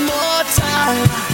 More time.